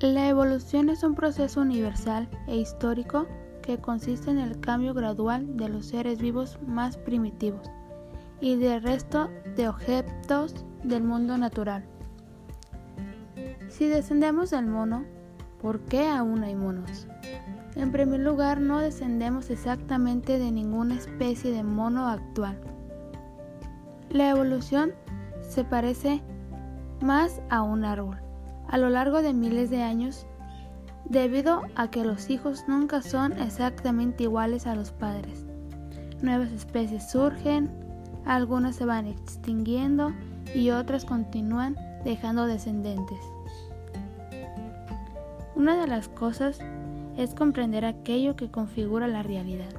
La evolución es un proceso universal e histórico que consiste en el cambio gradual de los seres vivos más primitivos y del resto de objetos del mundo natural. Si descendemos del mono, ¿por qué aún hay monos? En primer lugar, no descendemos exactamente de ninguna especie de mono actual. La evolución se parece más a un árbol. A lo largo de miles de años, debido a que los hijos nunca son exactamente iguales a los padres. Nuevas especies surgen, algunas se van extinguiendo y otras continúan dejando descendientes. Una de las cosas es comprender aquello que configura la realidad.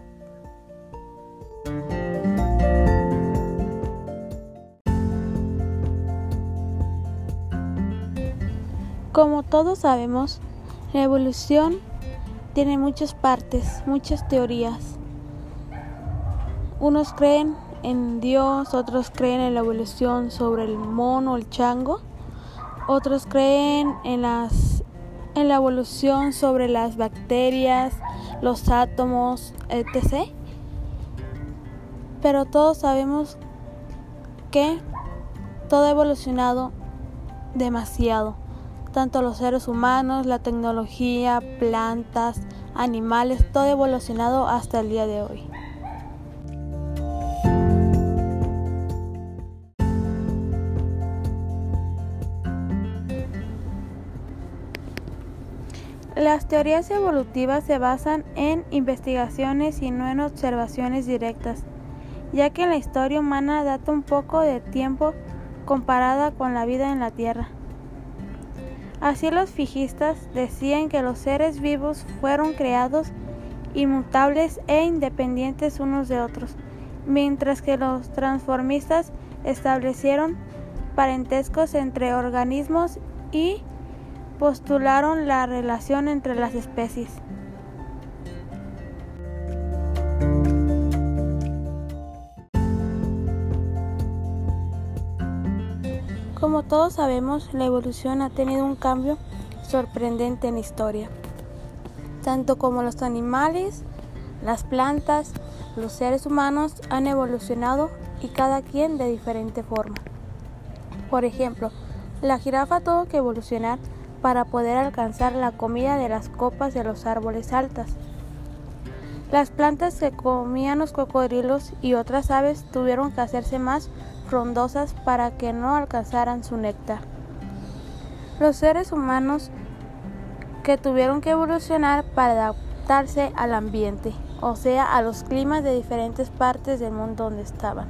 Como todos sabemos, la evolución tiene muchas partes, muchas teorías. Unos creen en Dios, otros creen en la evolución sobre el mono, el chango, otros creen en las en la evolución sobre las bacterias, los átomos, etc. Pero todos sabemos que todo ha evolucionado demasiado tanto los seres humanos, la tecnología, plantas, animales, todo evolucionado hasta el día de hoy. Las teorías evolutivas se basan en investigaciones y no en observaciones directas, ya que la historia humana data un poco de tiempo comparada con la vida en la Tierra. Así los fijistas decían que los seres vivos fueron creados inmutables e independientes unos de otros, mientras que los transformistas establecieron parentescos entre organismos y postularon la relación entre las especies. Como todos sabemos, la evolución ha tenido un cambio sorprendente en la historia. Tanto como los animales, las plantas, los seres humanos han evolucionado y cada quien de diferente forma. Por ejemplo, la jirafa tuvo que evolucionar para poder alcanzar la comida de las copas de los árboles altas. Las plantas que comían los cocodrilos y otras aves tuvieron que hacerse más frondosas para que no alcanzaran su néctar. Los seres humanos que tuvieron que evolucionar para adaptarse al ambiente, o sea, a los climas de diferentes partes del mundo donde estaban.